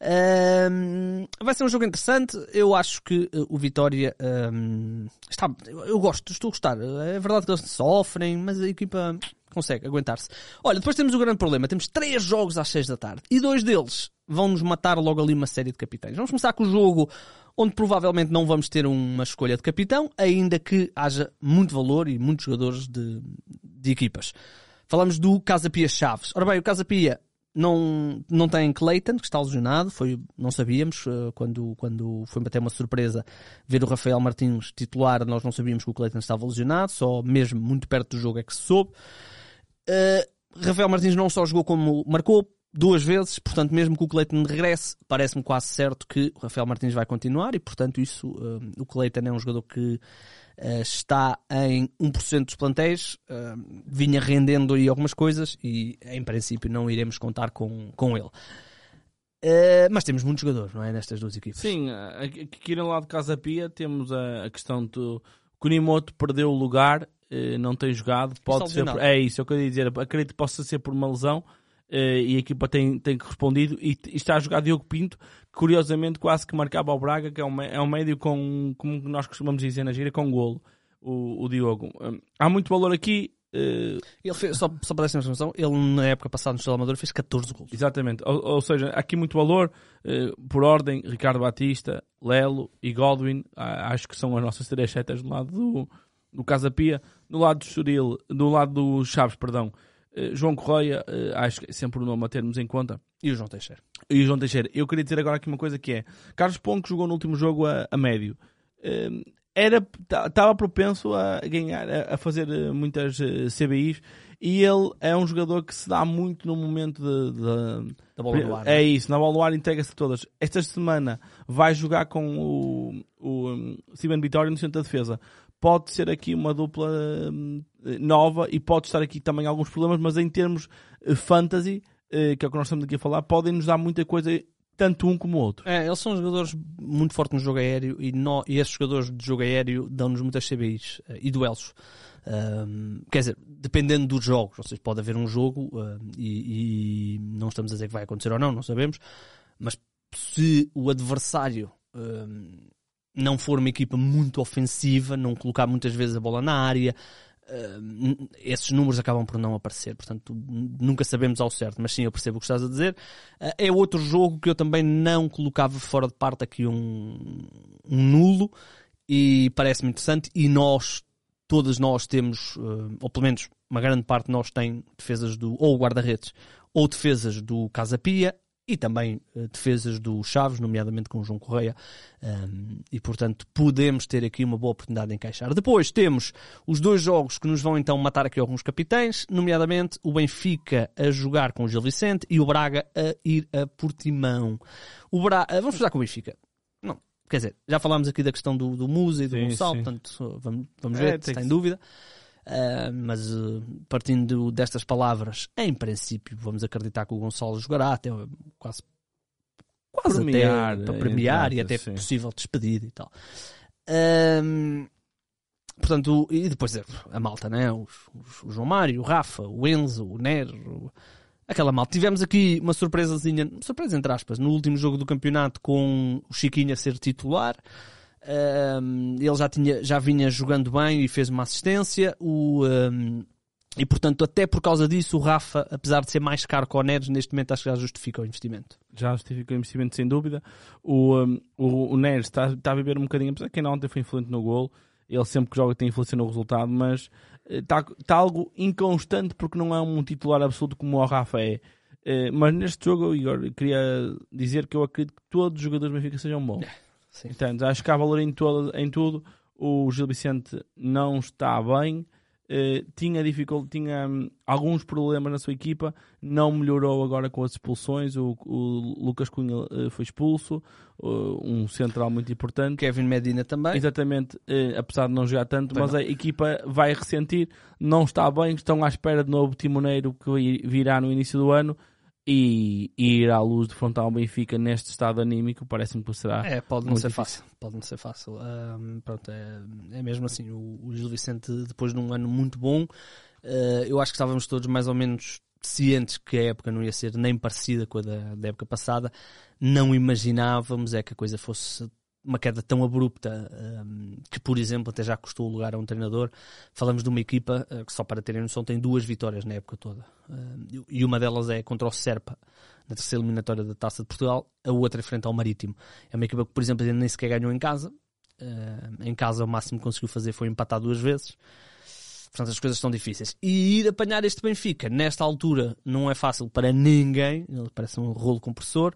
Um, vai ser um jogo interessante. Eu acho que uh, o Vitória um, está. Eu gosto, estou a gostar. É verdade que eles sofrem, mas a equipa consegue aguentar-se. Olha, depois temos o grande problema. Temos três jogos às seis da tarde e dois deles vão nos matar logo ali uma série de capitães. Vamos começar com o jogo onde provavelmente não vamos ter uma escolha de capitão, ainda que haja muito valor e muitos jogadores de, de equipas. Falamos do Casa Pia Chaves. Ora bem, o Casa Pia não, não tem Clayton, que está lesionado, foi, não sabíamos, eh, quando, quando foi até uma surpresa ver o Rafael Martins titular, nós não sabíamos que o Clayton estava lesionado, só mesmo muito perto do jogo é que se soube. Eh, Rafael Martins não só jogou como marcou duas vezes, portanto, mesmo que o Clayton regresse, parece-me quase certo que o Rafael Martins vai continuar e, portanto, isso, eh, o Clayton é um jogador que eh, está em 1% dos plantéis, vinha rendendo aí algumas coisas e, em princípio, não iremos contar com, com ele. Eh, mas temos muitos jogadores, não é? Nestas duas equipes. Sim, aqui no lado de Casa Pia temos a, a questão do Kunimoto perdeu o lugar, não tem jogado, pode ser por, é isso, é o que eu ia dizer, acredito que possa ser por uma lesão eh, e a equipa tem, tem respondido e, e está a jogar Diogo Pinto, curiosamente quase que marcava ao Braga, que é um, é um médio com, como nós costumamos dizer na gira, com golo, o, o Diogo. Hum, há muito valor aqui, eh, Ele fez, só, só para dar essa informação, ele na época passada no Estrela Amador fez 14 gols. Exatamente. Ou, ou seja, aqui muito valor, eh, por ordem, Ricardo Batista, Lelo e Godwin, acho que são as nossas três setas do lado do, do Casa Pia. Do lado do Estoril, do lado do Chaves, perdão, Eh, João Correia, eh, acho que é sempre o nome a termos em conta. E o João Teixeira. E o João Teixeira. Eu queria dizer agora aqui uma coisa que é: Carlos Ponco jogou no último jogo a, a médio. Eh, Era, estava propenso a ganhar, a, fazer muitas CBIs e ele é um jogador que se dá muito no momento de, de- Da bola no ar, É né? isso, na bola no ar entrega-se todas. Esta semana vai jogar com o, o Steven Vitória no centro da defesa. Pode ser aqui uma dupla hum, nova e pode estar aqui também alguns problemas, mas em termos eh, fantasy, eh, que é o que nós estamos aqui a falar, podem nos dar muita coisa, tanto um como o outro. É, eles são jogadores muito fortes no jogo aéreo e, nó- e esses jogadores de jogo aéreo dão-nos muitas CBIs eh, e duelos. Ahm, quer dizer, dependendo dos jogos, ou seja, pode haver um jogo ahm, e, e não estamos a dizer que vai acontecer ou não, não sabemos, mas se o adversário ahm, não for uma equipa muito ofensiva, não colocar muitas vezes a bola na área, ahm, esses números acabam por não aparecer. Portanto, nunca sabemos ao certo, mas sim, eu percebo o que estás a dizer. Ah, É outro jogo que eu também não colocava fora de parte aqui um, um nulo e parece-me interessante e nós, todos nós temos, eh, ou pelo menos uma grande parte de nós tem defesas do ou guarda-redes ou defesas do Casa Pia e também eh, defesas do Chaves, nomeadamente com o João Correia, um, e portanto podemos ter aqui uma boa oportunidade de encaixar. Depois temos os dois jogos que nos vão então matar aqui alguns capitães, nomeadamente o Benfica a jogar com o Gil Vicente e o Braga a ir a Portimão. O Bra... eh, Vamos começar com o Benfica. Não, quer dizer, já falámos aqui da questão do, do Musa e do Sim, Gonçalo, sim. portanto vamos, vamos É, ver tem se está que em ser. dúvida. Uh, mas uh, partindo destas palavras, em princípio, vamos acreditar que o Gonçalo jogará até quase, quase Premiar, até para premiar e até aspas, sim. possível despedida e tal. Um, portanto, e depois é, a malta, né? Os, os- o João Mário, o Rafa, o Enzo, o Nero, aquela malta. Tivemos aqui uma surpresazinha, surpresa entre aspas, no último jogo do campeonato com o Chiquinho a ser titular. Um, ele já, tinha, já vinha jogando bem e fez uma assistência. O, um, e portanto, até por causa disso, o Rafa, apesar de ser mais caro que o Neres, neste momento acho que já justifica o investimento. já justifica o investimento sem dúvida. O, um, o, o Neres está, está a viver um bocadinho, apesar que ainda ontem foi influente no gol, ele sempre que joga tem influência no resultado, mas eh, está, está algo inconstante porque não é um titular absoluto como o Rafa é. Eh, mas neste jogo, Igor, eu queria dizer que eu acredito que todos os jogadores do Benfica sejam bons. Sim. Portanto, acho que há valor em, todo, em tudo. O Gil Vicente não está bem. eh, tinha, dificult, tinha hum, alguns problemas na sua equipa, não melhorou agora com as expulsões. O, o Lucas Cunha eh, foi expulso, uh, um central muito importante. Kevin Medina também. Exatamente, eh, apesar de não jogar tanto, mas a equipa vai ressentir, não está bem, estão à espera de novo timoneiro que vi- virá no início do ano e, e ir à luz de frontal Benfica neste estado anímico parece-me que será É, pode não ser difícil. fácil. Pode não ser fácil. Ahm, pronto, é, é mesmo assim. O, o Gil Vicente, depois de um ano muito bom, eh, eu acho que estávamos todos mais ou menos cientes que a época não ia ser nem parecida com a da, da época passada. Não imaginávamos é que a coisa fosse uma queda tão abrupta ahm, que, por exemplo, até já custou o lugar a um treinador. Falamos de uma equipa eh, que, só para terem noção, tem duas vitórias na época toda. Ahm, e uma delas é contra o Serpa, na terceira eliminatória da Taça de Portugal, a outra é frente ao Marítimo. É uma equipa que, por exemplo, nem sequer ganhou em casa. Uh, em casa, o máximo que conseguiu fazer foi empatar duas vezes. Portanto, as coisas estão difíceis. E ir apanhar este Benfica, nesta altura, não é fácil para ninguém. Ele parece um rolo compressor.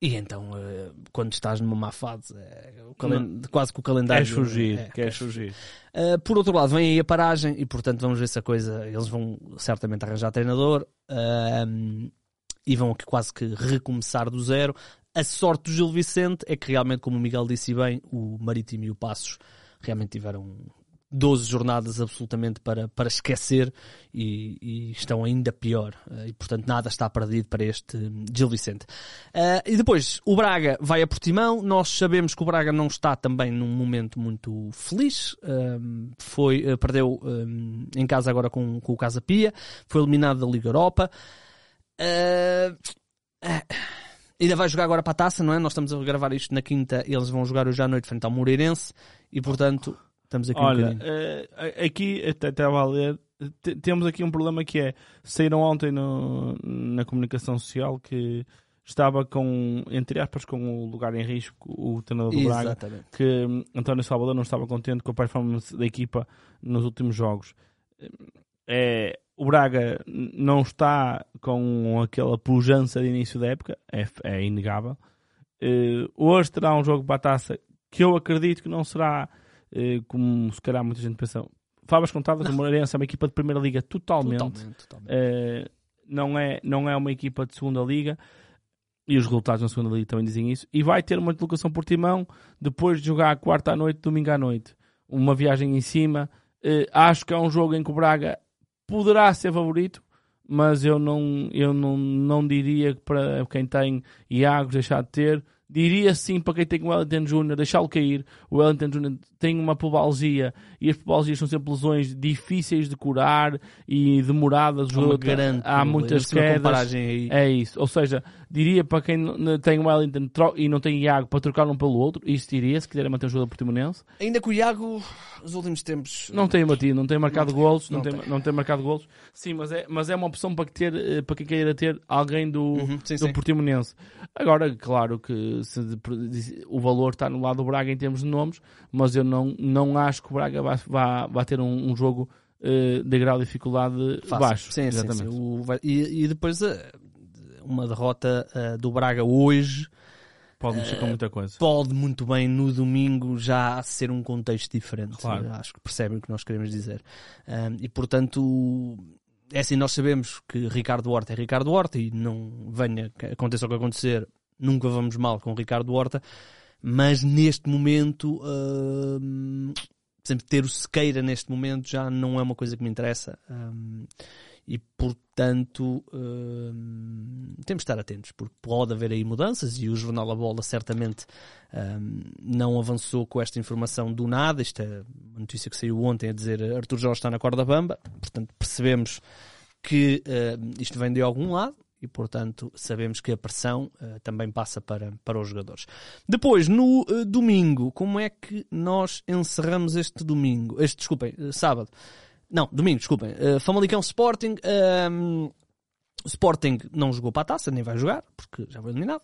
E então, uh, quando estás numa má fase, é, calen- quase que o calendário. Queres fugir, é, queres queres fugir. Uh, por outro lado, vem aí a paragem e, portanto, vamos ver se a coisa. Eles vão certamente arranjar treinador um, e vão quase que recomeçar do zero. A sorte do Gil Vicente é que realmente, como o Miguel disse bem, o Marítimo e o Passos realmente tiveram 12 jornadas absolutamente para, para esquecer e, e estão ainda pior. Uh, E, portanto, nada está perdido para este hum, Gil Vicente. Uh, e depois, o Braga vai a Portimão. Nós sabemos que o Braga não está também num momento muito feliz. Um, foi, uh, perdeu um, em casa agora com, com o Casa Pia. Foi eliminado da Liga Europa. Uh, uh, ainda vai jogar agora para a taça, não é? Nós estamos a gravar isto na quinta. Eles vão jogar hoje à noite frente ao Moreirense. E, portanto, estamos aqui um Olha, bocadinho. eh, aqui até estava a ler, te- temos aqui um problema que é, saíram ontem no- na comunicação social que estava com, entre aspas, com o lugar em risco, o treinador do Braga, que hum, António Salvador não estava contente com a performance da equipa nos últimos jogos. É, o Braga não está com aquela pujança de início da época, é, é inegável. Eh, hoje terá um jogo para a taça que eu acredito que não será como se calhar muita gente pensa. Favas contadas, o Moreirense é uma equipa de primeira liga totalmente. Totalmente, totalmente. Eh, não, é, não é uma equipa de segunda liga e os resultados na segunda liga também dizem isso. E vai ter uma deslocação por timão depois de jogar quarta à noite, domingo à noite. Uma viagem em cima. Eh, acho que é um jogo em que o Braga poderá ser favorito, mas eu não, eu não, não diria que para quem tem Iago deixar de ter. Diria sim para quem tem o Wellington Júnior, deixá-lo cair. O Wellington Júnior tem uma pubalgia e as pubalgias são sempre lesões difíceis de curar e demoradas. Como jogador- garanto, há muitas uma quedas. É isso. Ou seja, diria para quem tem o Wellington e não tem Iago para trocar um pelo outro, isso diria, se quiser manter o jogador portimonense. Ainda que o Iago, nos últimos tempos. Não tem batido, não tem marcado golos, não, não tem, tem. não tem marcado golos. Sim, mas é, mas é uma opção para, que ter, eh, para quem queira ter alguém do, Uhum, sim, do sim. Portimonense. Agora, claro que se o valor está no lado do Braga em termos de nomes, mas eu não, não acho que o Braga vá, vá, vá ter um, um jogo eh, de grau de dificuldade Fácil. baixo. Sim, sim, Exatamente. sim. O- vai- e, e depois eh, uma derrota eh, do Braga hoje Pode mexer com muita coisa. pode muito bem no domingo já ser um contexto diferente. Claro. Acho que percebem o que nós queremos dizer. E portanto, é assim, nós sabemos que Ricardo Horta é Ricardo Horta e não venha, aconteça o que acontecer, nunca vamos mal com Ricardo Horta, mas neste momento, ahm, sempre ter o Sequeira neste momento já não é uma coisa que me interessa. E portanto hum, temos de estar atentos porque pode haver aí mudanças e o Jornal A Bola certamente hum, não avançou com esta informação do nada, isto é uma notícia que saiu ontem a dizer Arthur Jorge está na corda bamba, portanto percebemos que hum, isto vem de algum lado e portanto sabemos que a pressão eh, também passa para, para os jogadores. Depois, no eh, domingo, como é que nós encerramos este domingo? Este, desculpem, eh, sábado. Não, domingo, desculpem. Uh, Famalicão Sporting. ehm, Sporting não jogou para a taça, nem vai jogar, porque já foi eliminado.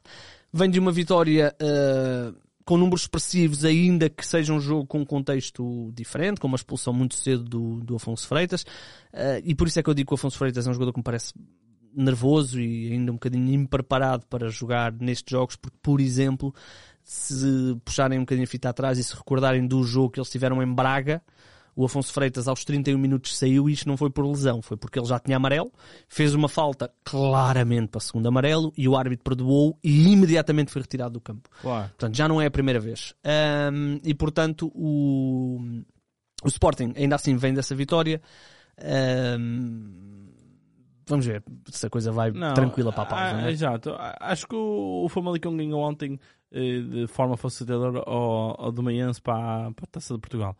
Vem de uma vitória eh, com números expressivos, ainda que seja um jogo com um contexto diferente, com uma expulsão muito cedo do, do Afonso Freitas. Eh, e por isso é que eu digo que o Afonso Freitas é um jogador que me parece nervoso e ainda um bocadinho impreparado para jogar nestes jogos, porque, por exemplo, se puxarem um bocadinho a fita atrás e se recordarem do jogo que eles tiveram em Braga, o Afonso Freitas aos 31 minutos saiu e isto não foi por lesão, foi porque ele já tinha amarelo, fez uma falta claramente para segundo amarelo e o árbitro perdoou e imediatamente foi retirado do campo. Claro. Portanto, já não é a primeira vez. Ahm, e portanto, o, o Sporting ainda assim vem dessa vitória. Ahm, vamos ver se a coisa vai Não, tranquila para a pausa. ah, é? Exato. Acho que o, o Famalicão ganhou ontem eh, de forma facilitadora ao, ao Domeiense para, para a Taça de Portugal.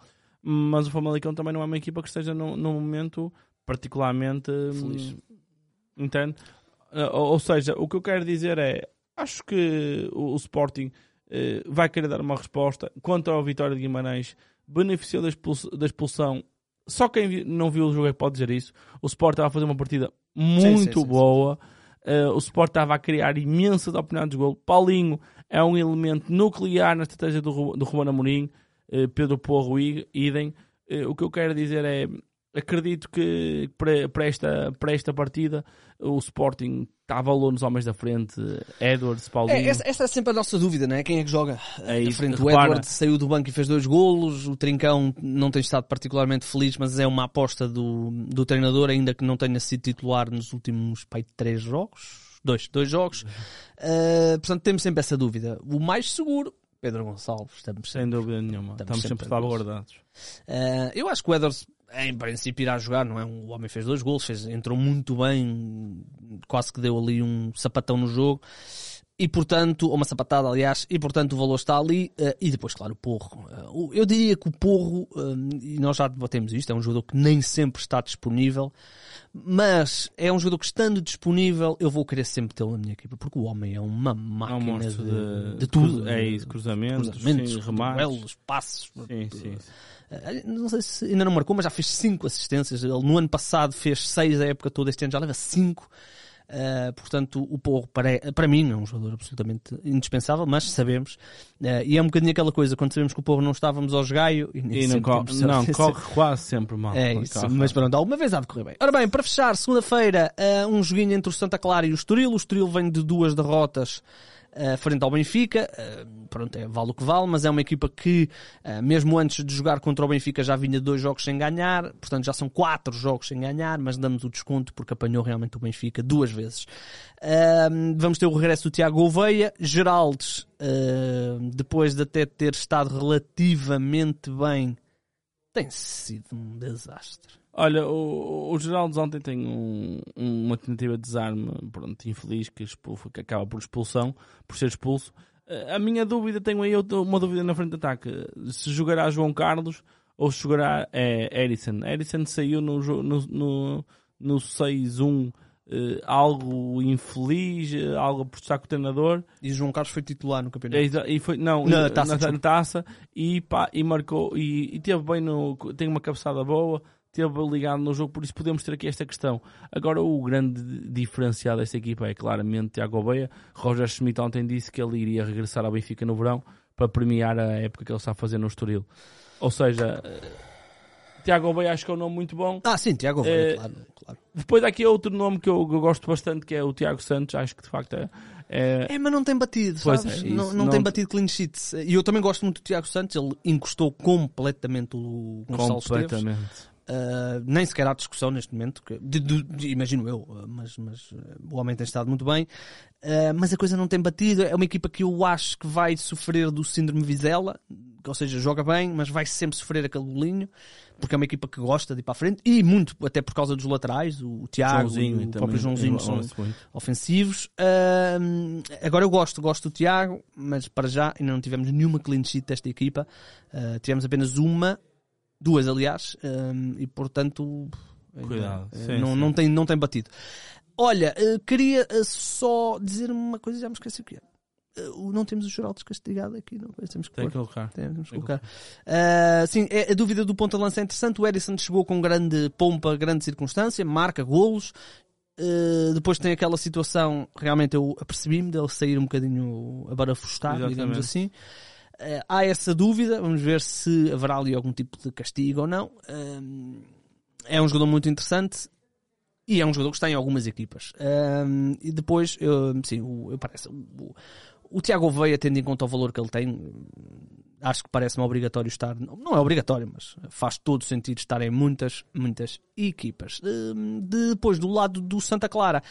Mas o Famalicão também não é uma equipa que esteja num, num momento particularmente hum, Feliz. Entende? Ah, ou, ou seja, o que eu quero dizer é acho que o, o Sporting eh, vai querer dar uma resposta quanto à vitória de Guimarães beneficiou da, expuls- da expulsão só quem vi- não viu o jogo é que pode dizer isso o Sport estava a fazer uma partida muito sim, sim. boa Uh, o Sport estava a criar imensas oportunidades de gol. Paulinho é um elemento nuclear na estratégia do, do Ruben Amorim. Uh, Pedro Porro, idem. Uh, o que eu quero dizer é, acredito que para, esta, para esta partida o Sporting está a valor nos homens da frente. Edwards, Paulinho. É, essa, essa é sempre a nossa dúvida, não é? Quem é que joga É isso, frente? O repara. Edward saiu do banco e fez dois golos. O Trincão não tem estado particularmente feliz, mas é uma aposta do, do treinador, ainda que não tenha sido titular nos últimos pai, três jogos. Dois, dois jogos. Uh, portanto, temos sempre essa dúvida. O mais seguro, Pedro Gonçalves. Estamos Sem dúvida nenhuma. Estamos, Estamos sempre sempre salvaguardados. Uh, eu acho que o Edwards, em princípio, irá jogar, não é? O homem fez dois gols, fez, entrou muito bem, quase que deu ali um sapatão no jogo. E portanto, ou uma sapatada, aliás, e portanto o valor está ali. uh, e depois, claro, o Porro. Uh, eu diria que o Porro, um, e nós já debatemos isto, é um jogador que nem sempre está disponível, mas é um jogador que estando disponível, eu vou querer sempre tê-lo na minha equipa, porque o homem é uma É um máquina de, de, de tudo. É isso, cruzamentos, cruzamentos, sim, remates. passos. Sim, sim. Não sei se ainda não marcou, mas já fez 5 assistências. Ele no ano passado fez 6 a época toda, este ano já leva 5. Uh, portanto, o Porro, para, para mim, é um jogador absolutamente indispensável, mas sabemos, uh, e é um bocadinho aquela coisa, quando sabemos que o Porro não estávamos aos gaio, e, E não, temos não corre quase sempre mal. É isso, quase. mas pronto, alguma vez há de correr bem. Ora bem, para fechar, segunda-feira, uh, um joguinho entre o Santa Clara e o Estoril. O Estoril vem de duas derrotas uh, frente ao Benfica. Uh, pronto, é, vale o que vale, mas é uma equipa que, uh, mesmo antes de jogar contra o Benfica, já vinha dois jogos sem ganhar. Portanto, já são quatro jogos sem ganhar, mas damos o desconto porque apanhou realmente o Benfica duas vezes. Uh, vamos ter o regresso do Tiago Gouveia. Geraldes, uh, depois de até ter estado relativamente bem, tem sido um desastre. Olha, o, o Geraldo ontem tem um- uma tentativa de desarme, pronto, infeliz, que, expul- que acaba por expulsão, por ser expulso. Eh, A minha dúvida, tenho aí uma dúvida na frente de ataque. Se jogará João Carlos ou se jogará é, Erison. Erison saiu no, no, no, no 6-1 eh, algo infeliz, eh, algo por estar com o treinador. E João Carlos foi titular no campeonato. E foi, não, Na na, taça, na, desculpa. taça e, pá, e marcou e, e teve bem no. tem uma cabeçada boa, teve ligado no jogo, por isso podemos ter aqui esta questão. Agora, o grande diferencial desta equipa é claramente Tiago Obeia. Roger Schmidt ontem disse que ele iria regressar ao Benfica no verão para premiar a época que ele está a fazer no Estoril. Ou seja, eh, Tiago Obeia acho que é um nome muito bom. Ah, sim, Tiago Gouveia, Eh, claro, claro. Depois há aqui outro nome que eu, eu gosto bastante, que é o Tiago Santos. Acho que de facto é. é- É, mas não tem batido, sabes? é, não, isso, não não- tem batido clean sheets. E eu também gosto muito do Tiago Santos, ele encostou completamente o Gonçalo Esteves. Uh, nem sequer há discussão neste momento, que, de- de- de- imagino eu, uh, mas, mas, uh, o homem tem estado muito bem. Uh, mas a coisa não tem batido. É uma equipa que eu acho que vai sofrer do síndrome Vizela, ou seja, joga bem, mas vai sempre sofrer aquele golinho, porque é uma equipa que gosta de ir para a frente e muito até por causa dos laterais, o, o Tiago Joãozinho e o próprio Joãozinho são ofensivos. Agora eu gosto, gosto do Tiago, mas para já ainda não tivemos nenhuma clean sheet desta equipa. Tivemos apenas uma, duas aliás, um, e portanto ainda, Cuidado, eh, sim, não, sim. Não, tem, não tem batido. Olha, eh, queria eh, só dizer uma coisa, já me esqueci o que é. Eh, não temos o Geraldo descastigado aqui, não temos que Tem que colocar. Temos que Tem que colocar. Ah, sim, é- a dúvida do ponta de lança é interessante. O Edison chegou com grande pompa, grande circunstância, marca golos. Uh, depois tem aquela situação, realmente eu apercebi-me dele sair um bocadinho abarafustado, digamos assim. Uh, há essa dúvida, vamos ver se haverá ali algum tipo de castigo ou não. Um, é um jogador muito interessante e é um jogador que está em algumas equipas. Um, e depois, um, sim, eu parece, o, o Tiago Veia, tendo em conta o valor que ele tem, acho que parece-me obrigatório estar. Não é obrigatório, mas faz todo sentido estar em muitas, muitas equipas. Um, depois, do lado do Santa Clara.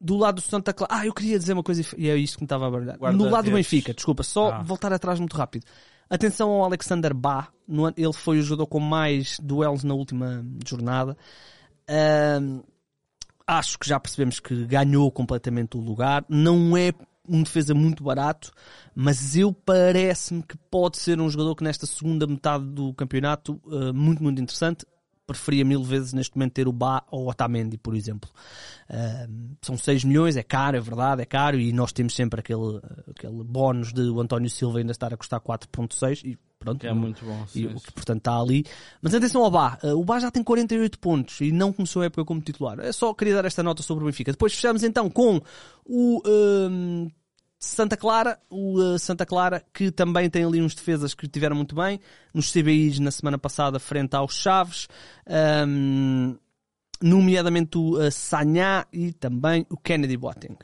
Um, do lado do Santa Clara. Ah, eu queria dizer uma coisa e é isto que me estava a baralhar. No lado do. Benfica, desculpa, só Ah. voltar atrás muito rápido. Atenção ao Alexander Bá. Ele foi o jogador com mais duelos na última jornada. Ahm, acho que já percebemos que ganhou completamente o lugar. Não é um defesa muito barato, mas eu parece-me que pode ser um jogador que nesta segunda metade do campeonato ah, muito, muito interessante. Preferia mil vezes neste momento ter o Bá ou o Otamendi, por exemplo. Ahm, são 6 milhões, é caro, é verdade, é caro, e nós temos sempre aquele, aquele bónus de o António Silva ainda estar a custar 4.6 e pronto. Que é muito bom. e sim, o sim. que portanto está ali. Mas atenção ao Bá. Uh, O Bá já tem 48 pontos e não começou a época como titular. É só queria dar esta nota sobre o Benfica. Depois fechamos então com o um, Santa Clara. O uh, Santa Clara que também tem ali uns defesas que tiveram muito bem. Nos CBIs na semana passada frente aos Chaves. Um, nomeadamente o uh, Sanhá e também o Kennedy Boateng.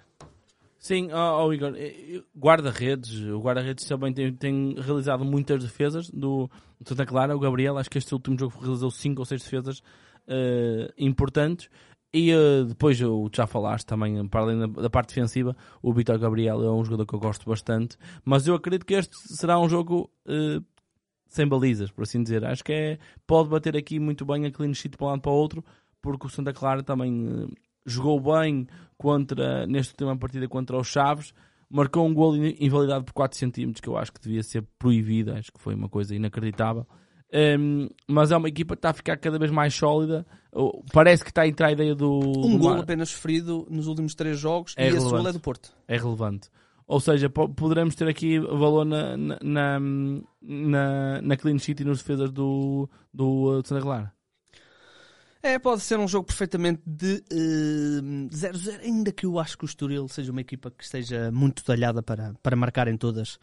Sim, ó ó, Igor, eh, guarda-redes, o guarda-redes também tem, tem realizado muitas defesas do, Santa Clara, o Gabriel, acho que este último jogo realizou 5 ou 6 defesas eh, importantes. E eh, depois, o que já falaste também, para além da, da parte defensiva, o Vitor Gabriel é um jogador que eu gosto bastante. Mas eu acredito que este será um jogo eh, sem balizas, por assim dizer. Acho que é, pode bater aqui muito bem a clean sheet para um lado para o outro, porque o Santa Clara também eh, jogou bem contra, nesta última partida contra os Chaves, marcou um gol in- invalidado por 4 cm, que eu acho que devia ser proibido, acho que foi uma coisa inacreditável. Ehm, mas é uma equipa que está a ficar cada vez mais sólida. Parece que está a entrar a ideia do. Um do gol Mar- apenas sofrido nos últimos três jogos É e esse relevante. gol é do Porto. é relevante. Ou seja, po- poderemos ter aqui valor na, na, na, na, clean sheet e nos defesas do, do uh, Santa Clara. É, pode ser um jogo perfeitamente de eh, 0-0, ainda que eu acho que o Estoril seja uma equipa que esteja muito talhada para, para marcar em todas,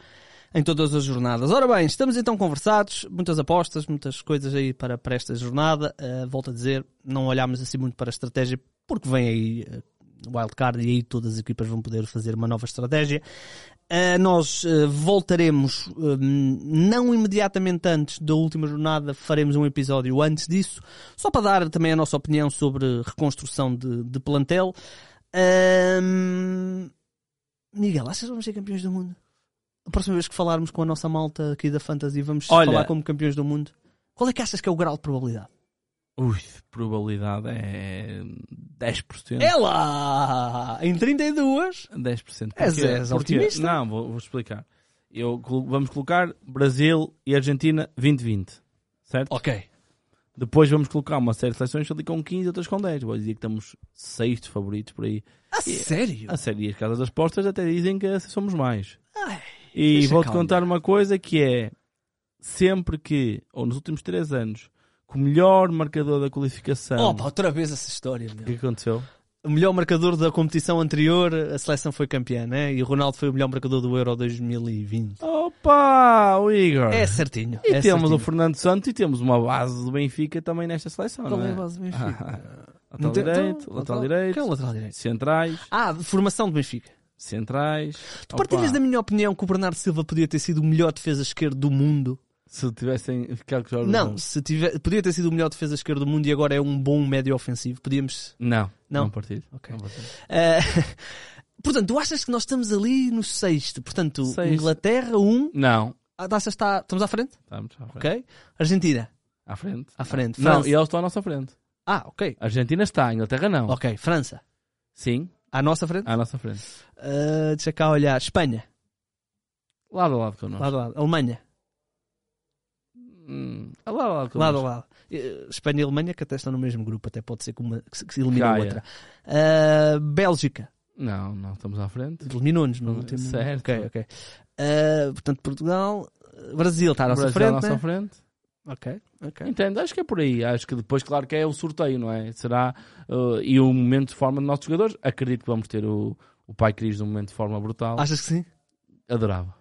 em todas as jornadas. Ora bem, estamos então conversados, muitas apostas, muitas coisas aí para, para esta jornada. Eh, volto a dizer, não olhámos assim muito para a estratégia, porque vem aí o wildcard e aí todas as equipas vão poder fazer uma nova estratégia. Uh, nós uh, voltaremos uh, não imediatamente antes da última jornada, faremos um episódio antes disso, só para dar também a nossa opinião sobre reconstrução de, de plantel. Miguel, achas que vamos ser campeões do mundo? A próxima vez que falarmos com a nossa malta aqui da Fantasy, vamos Olha- falar como campeões do mundo. Qual é que achas que é o grau de probabilidade? Ui, probabilidade é 10%. É lá! Em 32! 10%. És- Porquê? és Porquê? otimista. Não, vou, vou explicar. Eu, vamos colocar Brasil e Argentina 2020. Certo? Ok. Depois vamos colocar uma série de seleções ali com 15 e outras com 10. Vou dizer que estamos sextos favoritos por aí. A sério? A série e as casas das postas até dizem que somos mais. Ai, E deixa vou-te calma. contar uma coisa que é sempre que, ou nos últimos 3 anos, que o melhor marcador da qualificação. Opa, outra vez essa história, o meu. que aconteceu? O melhor marcador da competição anterior, a seleção foi campeã, né? E o Ronaldo foi o melhor marcador do Euro 2020. Opa, o Igor! É certinho. E é temos certinho. o Fernando Santos e temos uma base do Benfica também nesta seleção, Qual não é é? a base do Benfica? Lateral Não tem- direito, então, lateral é direito, o lateral direito? centrais, Ah, formação do Benfica. Centrais. Tu partilhas da minha opinião que o Bernardo Silva podia ter sido o melhor defesa esquerdo do mundo? Se tivessem ficado com jogos Não, se tiver, podia ter sido o melhor defesa esquerdo do mundo e agora é um bom médio ofensivo. Podíamos. Não, Não? não, partilho. Ok. Não. Ah, portanto, tu achas que nós estamos ali no sexto? Portanto, Sexto. Inglaterra, um. Não, A taça está. Estamos à frente? estamos à frente. Ok. Argentina, À frente. à frente. Não, França. e eles estão à nossa frente. Ah, ok. A Argentina está, a Inglaterra não. Ok. França. Sim, À nossa frente? à nossa frente. Ah, deixa cá olhar. Espanha. Lado a lado connosco. Lado a lado. Alemanha. Hum, lado a lado connosco. Lado a lado. Eh, Espanha e Alemanha que até estão no mesmo grupo. Até pode ser que, uma, que se- elimine a outra. Ah, Bélgica. Não, não estamos à frente. Eliminou-nos no último. certo. Ok, ok. Ah, portanto, Portugal. Brasil está à nossa Brasil frente. à nossa né? frente. Ok, ok. Entendo, acho que é por aí. Acho que depois, claro, que é o sorteio, não é? Será. uh, e o momento de forma dos nossos jogadores. Acredito que vamos ter o, o pai Cris num momento de forma brutal. Achas que sim? Adorava.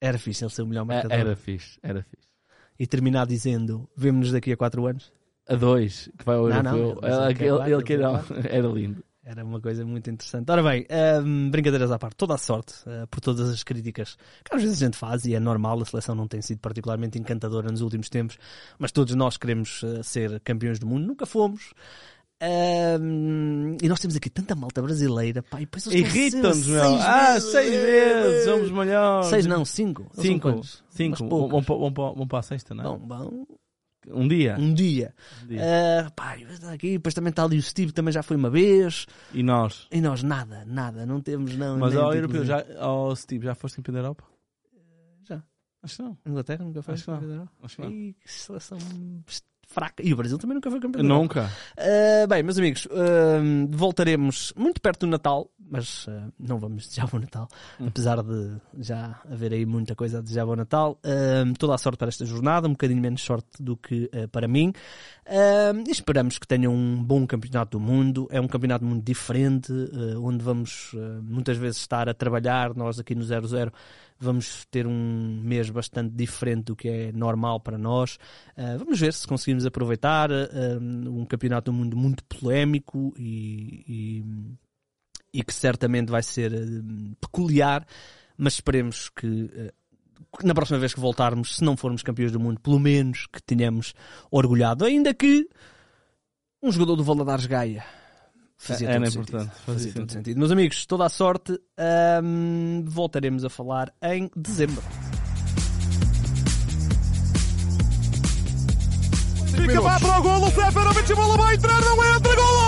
Era fixe ele ser o melhor É- marcador. Era fixe, era fixe. E terminar dizendo: vemo-nos daqui a 4 anos. A dois, que vai ao Não, não, ele- ele Ele, ele ele. Era lindo. Era uma coisa muito interessante. Ora bem, hum, brincadeiras à parte, toda a sorte uh, por todas as críticas que às vezes a gente faz e é normal, a seleção não tem sido particularmente encantadora nos últimos tempos, mas todos nós queremos uh, ser campeões do mundo, nunca fomos. Hum, e nós temos aqui tanta malta brasileira, pá, e depois Irritam-nos, meu. seis Ah, vezes. seis vezes, somos melhores. Seis não, cinco. Cinco. Cinco. Vão para a sexta, não é? Bom, bom, Um dia. um dia. Um dia. Ah, pá, e está aqui, depois também está ali o Steve, também já foi uma vez. E nós. E nós nada, nada, não temos não. Mas ao europeu, já, ao Steve, já foste campeão da Europa? Já. Acho que não. Inglaterra nunca foi campeão da Europa? Acho que não. Ih, que seleção fraca. E o Brasil também nunca foi campeão. Nunca. Ah, bem, meus amigos, ah, voltaremos muito perto do Natal, mas ah, não vamos desejar bom Natal, Hum. apesar de já haver aí muita coisa a desejar bom Natal. Toda a sorte para esta jornada, um bocadinho menos sorte do que para mim. Esperamos que tenham um bom campeonato do mundo. É um campeonato muito diferente, onde vamos muitas vezes estar a trabalhar. Nós aqui no 00 vamos ter um mês bastante diferente do que é normal para nós. Ah, vamos ver se conseguimos aproveitar ah, um campeonato do mundo muito polémico e, e, e que certamente vai ser ah, peculiar, mas esperemos que na próxima vez que voltarmos, se não formos campeões do mundo, pelo menos que tenhamos orgulhado. Ainda que um jogador do Valadares Gaia fazia Era todo importante, sentido. fazia Fazia todo sentido. sentido. Meus amigos, toda a sorte. ahm, voltaremos a falar em dezembro. Fica vai para o golo, Seferovic, a bola vai entrar, não entra, golo!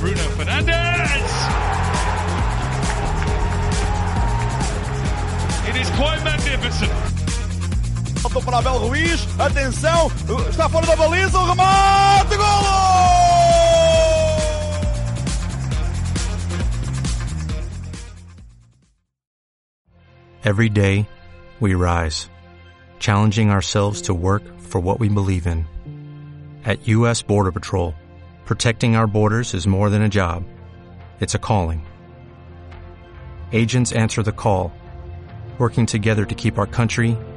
Bruno Fernandes! It is quite magnificent. Voltou para Abel Ruiz, atenção, está fora da baliza, o remate, golo! Every day, we rise, challenging ourselves to work for what we believe in. At U.S. Border Patrol, protecting our borders is more than a job, it's a calling. Agents answer the call, working together to keep our country